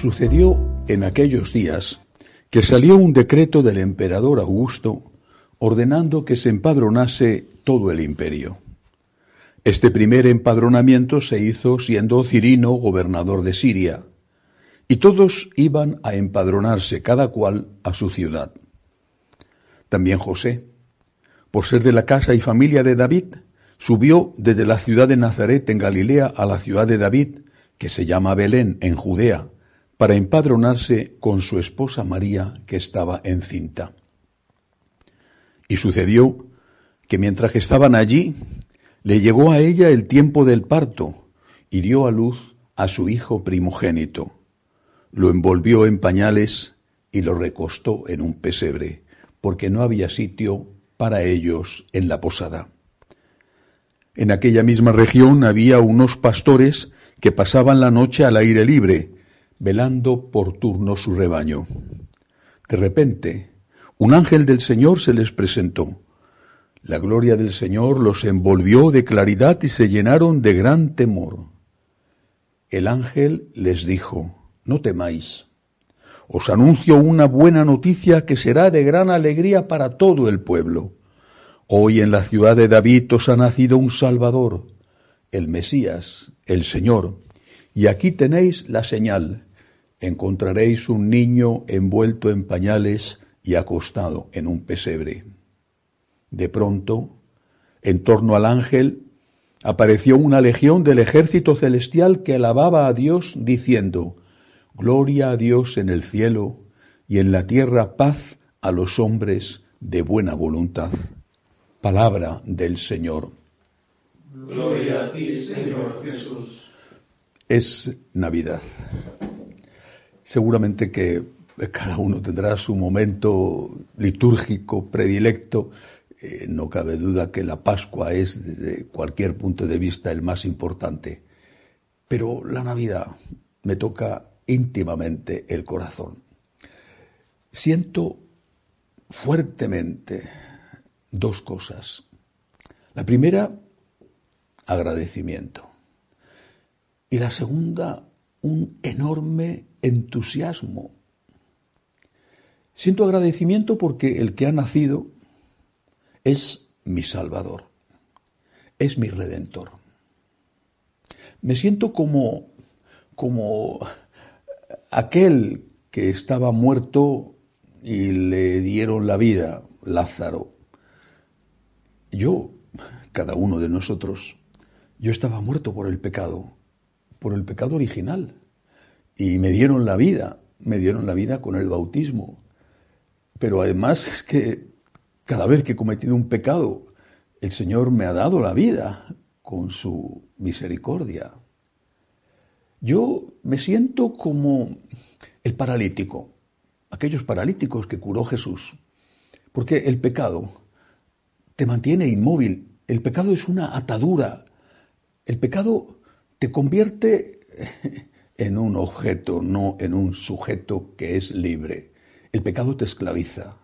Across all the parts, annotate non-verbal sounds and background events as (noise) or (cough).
Sucedió en aquellos días que salió un decreto del emperador Augusto ordenando que se empadronase todo el imperio. Este primer empadronamiento se hizo siendo Cirino gobernador de Siria, y todos iban a empadronarse cada cual a su ciudad. También José, por ser de la casa y familia de David, subió desde la ciudad de Nazaret en Galilea a la ciudad de David, que se llama Belén en Judea, para empadronarse con su esposa María, que estaba encinta. Y sucedió que mientras que estaban allí, le llegó a ella el tiempo del parto y dio a luz a su hijo primogénito. Lo envolvió en pañales y lo recostó en un pesebre, porque no había sitio para ellos en la posada. En aquella misma región había unos pastores que pasaban la noche al aire libre, velando por turno su rebaño. De repente, un ángel del Señor se les presentó. La gloria del Señor los envolvió de claridad y se llenaron de gran temor. El ángel les dijo, no temáis. Os anuncio una buena noticia que será de gran alegría para todo el pueblo. Hoy en la ciudad de David os ha nacido un Salvador, el Mesías, el Señor. Y aquí tenéis la señal encontraréis un niño envuelto en pañales y acostado en un pesebre. De pronto, en torno al ángel, apareció una legión del ejército celestial que alababa a Dios diciendo, Gloria a Dios en el cielo y en la tierra paz a los hombres de buena voluntad. Palabra del Señor. Gloria a ti, Señor Jesús. Es Navidad. Seguramente que cada uno tendrá su momento litúrgico predilecto. Eh, no cabe duda que la Pascua es desde cualquier punto de vista el más importante. Pero la Navidad me toca íntimamente el corazón. Siento fuertemente dos cosas. La primera, agradecimiento. Y la segunda, un enorme entusiasmo. Siento agradecimiento porque el que ha nacido es mi Salvador, es mi Redentor. Me siento como, como aquel que estaba muerto y le dieron la vida, Lázaro. Yo, cada uno de nosotros, yo estaba muerto por el pecado, por el pecado original y me dieron la vida, me dieron la vida con el bautismo. Pero además es que cada vez que he cometido un pecado, el Señor me ha dado la vida con su misericordia. Yo me siento como el paralítico, aquellos paralíticos que curó Jesús, porque el pecado te mantiene inmóvil, el pecado es una atadura, el pecado te convierte (laughs) en un objeto, no en un sujeto que es libre. El pecado te esclaviza.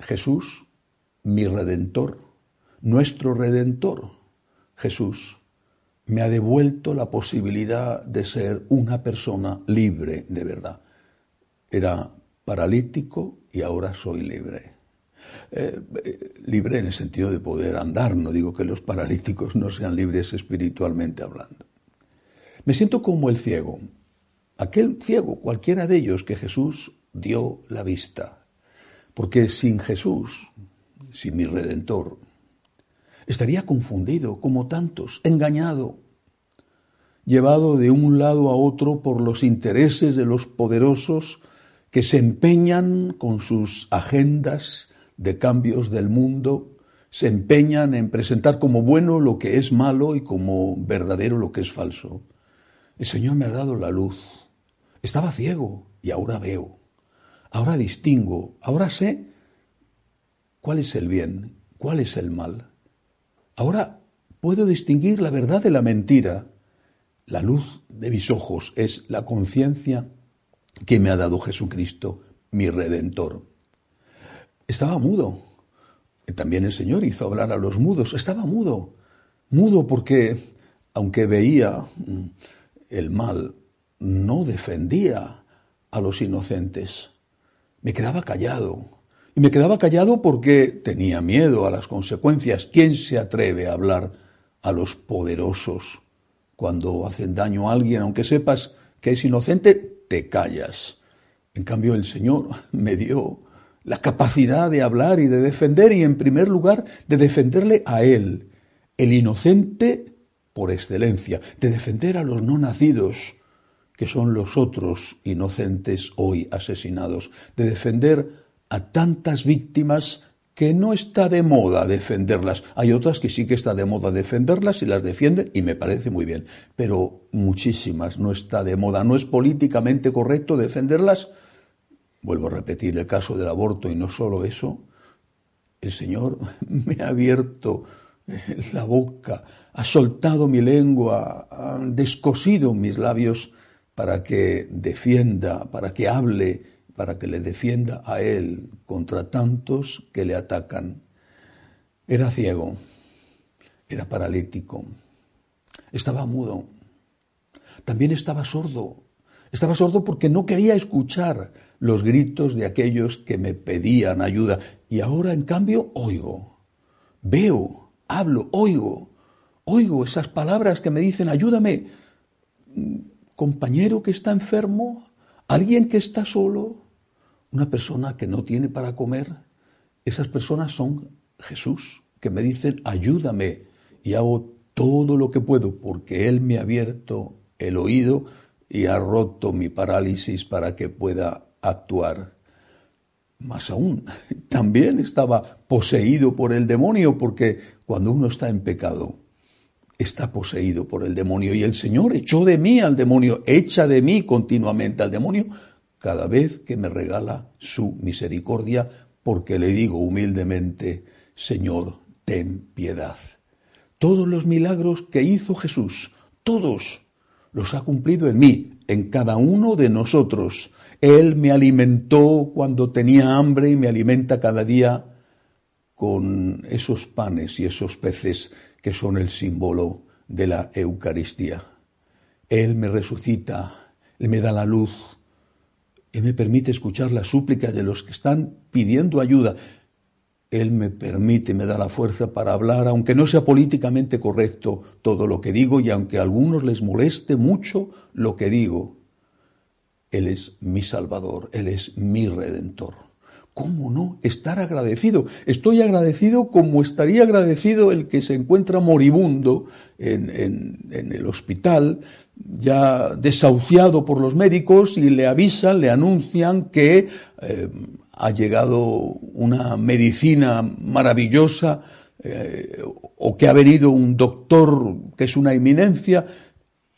Jesús, mi redentor, nuestro redentor, Jesús, me ha devuelto la posibilidad de ser una persona libre de verdad. Era paralítico y ahora soy libre. Eh, eh, libre en el sentido de poder andar, no digo que los paralíticos no sean libres espiritualmente hablando. Me siento como el ciego, aquel ciego, cualquiera de ellos que Jesús dio la vista, porque sin Jesús, sin mi redentor, estaría confundido como tantos, engañado, llevado de un lado a otro por los intereses de los poderosos que se empeñan con sus agendas de cambios del mundo, se empeñan en presentar como bueno lo que es malo y como verdadero lo que es falso. El Señor me ha dado la luz. Estaba ciego y ahora veo. Ahora distingo. Ahora sé cuál es el bien, cuál es el mal. Ahora puedo distinguir la verdad de la mentira. La luz de mis ojos es la conciencia que me ha dado Jesucristo, mi redentor. Estaba mudo. También el Señor hizo hablar a los mudos. Estaba mudo. Mudo porque, aunque veía mm, el mal, no defendía a los inocentes. Me quedaba callado. Y me quedaba callado porque tenía miedo a las consecuencias. ¿Quién se atreve a hablar a los poderosos cuando hacen daño a alguien, aunque sepas que es inocente, te callas. En cambio, el Señor (laughs) me dio la capacidad de hablar y de defender, y en primer lugar, de defenderle a Él, el inocente por excelencia, de defender a los no nacidos, que son los otros inocentes hoy asesinados, de defender a tantas víctimas que no está de moda defenderlas. Hay otras que sí que está de moda defenderlas y las defienden y me parece muy bien, pero muchísimas no está de moda. No es políticamente correcto defenderlas. Vuelvo a repetir el caso del aborto y no solo eso. El Señor (laughs) me ha abierto la boca, ha soltado mi lengua, ha descosido mis labios para que defienda, para que hable para que le defienda a él contra tantos que le atacan. Era ciego, era paralítico, estaba mudo, también estaba sordo. Estaba sordo porque no quería escuchar los gritos de aquellos que me pedían ayuda. Y ahora, en cambio, oigo, veo, hablo, oigo, oigo esas palabras que me dicen, ayúdame, compañero que está enfermo, alguien que está solo, una persona que no tiene para comer, esas personas son Jesús, que me dicen, ayúdame y hago todo lo que puedo porque Él me ha abierto el oído y ha roto mi parálisis para que pueda actuar. Más aún, (laughs) también estaba poseído por el demonio porque cuando uno está en pecado, está poseído por el demonio y el Señor echó de mí al demonio, echa de mí continuamente al demonio cada vez que me regala su misericordia, porque le digo humildemente, Señor, ten piedad. Todos los milagros que hizo Jesús, todos los ha cumplido en mí, en cada uno de nosotros. Él me alimentó cuando tenía hambre y me alimenta cada día con esos panes y esos peces que son el símbolo de la Eucaristía. Él me resucita, Él me da la luz, él me permite escuchar las súplicas de los que están pidiendo ayuda. Él me permite, me da la fuerza para hablar, aunque no sea políticamente correcto todo lo que digo y aunque a algunos les moleste mucho lo que digo. Él es mi Salvador, Él es mi Redentor. ¿Cómo no estar agradecido? Estoy agradecido como estaría agradecido el que se encuentra moribundo en, el hospital, ya desahuciado por los médicos y le avisan, le anuncian que eh, ha llegado una medicina maravillosa eh, o que ha venido un doctor que es una eminencia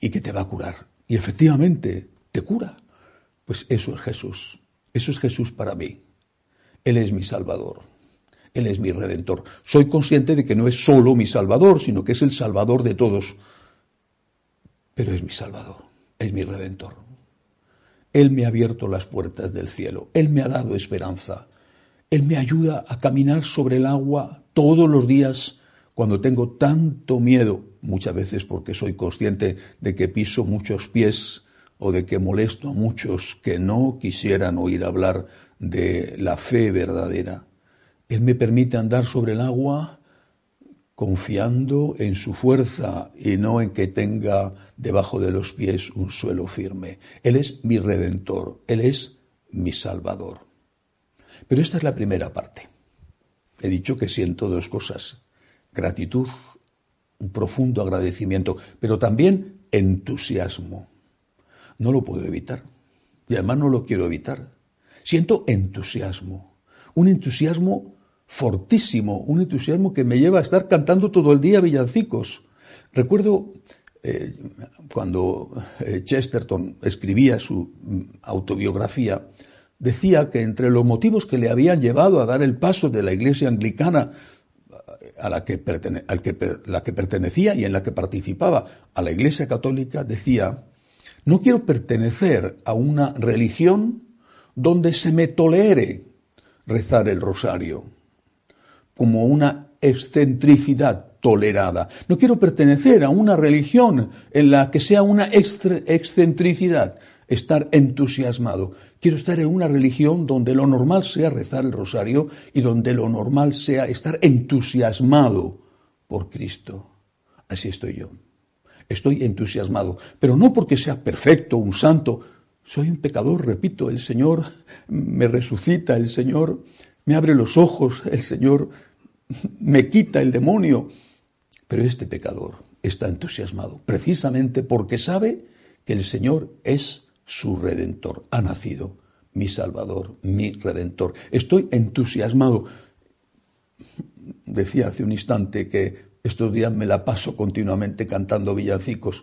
y que te va a curar. Y efectivamente, te cura. Pues eso es Jesús. Eso es Jesús para mí. Él es mi Salvador. Él es mi Redentor. Soy consciente de que no es solo mi Salvador, sino que es el Salvador de todos. Pero es mi Salvador, es mi Redentor. Él me ha abierto las puertas del cielo, Él me ha dado esperanza, Él me ayuda a caminar sobre el agua todos los días cuando tengo tanto miedo, muchas veces porque soy consciente de que piso muchos pies o de que molesto a muchos que no quisieran oír hablar de la fe verdadera. Él me permite andar sobre el agua confiando en su fuerza y no en que tenga debajo de los pies un suelo firme. Él es mi redentor, Él es mi salvador. Pero esta es la primera parte. He dicho que siento dos cosas, gratitud, un profundo agradecimiento, pero también entusiasmo. No lo puedo evitar y además no lo quiero evitar. Siento entusiasmo, un entusiasmo fortísimo, un entusiasmo que me lleva a estar cantando todo el día villancicos. Recuerdo eh, cuando eh, Chesterton escribía su mm, autobiografía, decía que entre los motivos que le habían llevado a dar el paso de la iglesia anglicana eh, a la que, la que pertenecía y en la que participaba a la iglesia católica, decía No quiero pertenecer a una religión donde se me tolere rezar el rosario como una excentricidad tolerada. No quiero pertenecer a una religión en la que sea una excentricidad estar entusiasmado. Quiero estar en una religión donde lo normal sea rezar el rosario y donde lo normal sea estar entusiasmado por Cristo. Así estoy yo. Estoy entusiasmado, pero no porque sea perfecto, un santo. Soy un pecador, repito, el Señor me resucita, el Señor me abre los ojos, el Señor me quita el demonio. Pero este pecador está entusiasmado, precisamente porque sabe que el Señor es su redentor. Ha nacido mi Salvador, mi redentor. Estoy entusiasmado. Decía hace un instante que estos días me la paso continuamente cantando villancicos.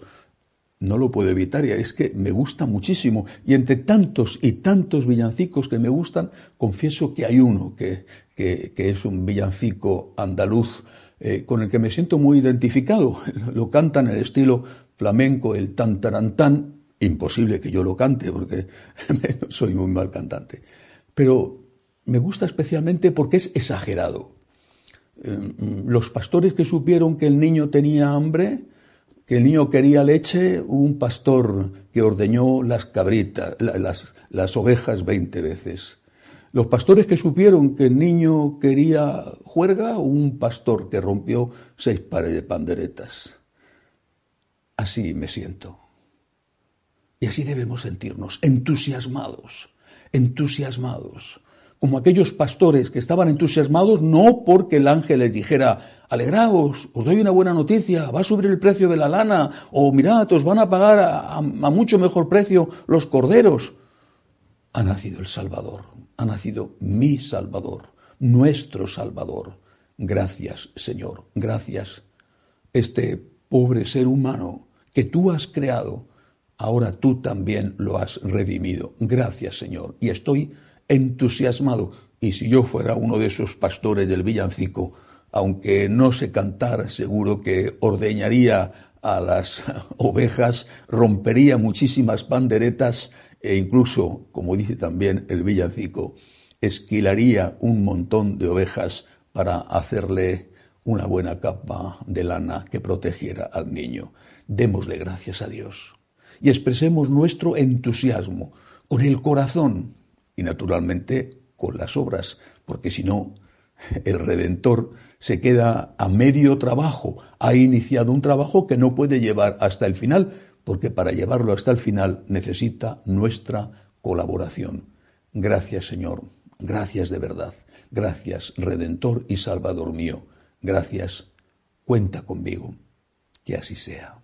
No lo puedo evitar y es que me gusta muchísimo. Y entre tantos y tantos villancicos que me gustan, confieso que hay uno que, que, es un villancico andaluz eh, con el que me siento muy identificado. (laughs) Lo cantan en el estilo flamenco, el tan tan Imposible que yo lo cante porque (laughs) soy muy mal cantante. Pero me gusta especialmente porque es exagerado. Eh, los pastores que supieron que el niño tenía hambre, que el niño quería leche, un pastor que ordeñó las cabritas, las, ovejas veinte veces. Los pastores que supieron que el niño quería juerga, un pastor que rompió seis pares de panderetas. Así me siento. Y así debemos sentirnos, entusiasmados, entusiasmados, como aquellos pastores que estaban entusiasmados no porque el ángel les dijera, alegraos, os doy una buena noticia, va a subir el precio de la lana, o mirad, os van a pagar a, a mucho mejor precio los corderos. Ha nacido el Salvador, ha nacido mi Salvador, nuestro Salvador. Gracias, Señor, gracias. Este pobre ser humano que tú has creado, ahora tú también lo has redimido. Gracias, Señor. Y estoy entusiasmado. Y si yo fuera uno de esos pastores del villancico, aunque no sé cantar, seguro que ordeñaría a las (laughs) ovejas, rompería muchísimas panderetas e incluso, como dice también el villancico, esquilaría un montón de ovejas para hacerle una buena capa de lana que protegiera al niño. Démosle gracias a Dios y expresemos nuestro entusiasmo con el corazón y naturalmente con las obras, porque si no, el Redentor se queda a medio trabajo, ha iniciado un trabajo que no puede llevar hasta el final, porque para llevarlo hasta el final necesita nuestra colaboración. Gracias Señor, gracias de verdad, gracias Redentor y Salvador mío, gracias, cuenta conmigo, que así sea.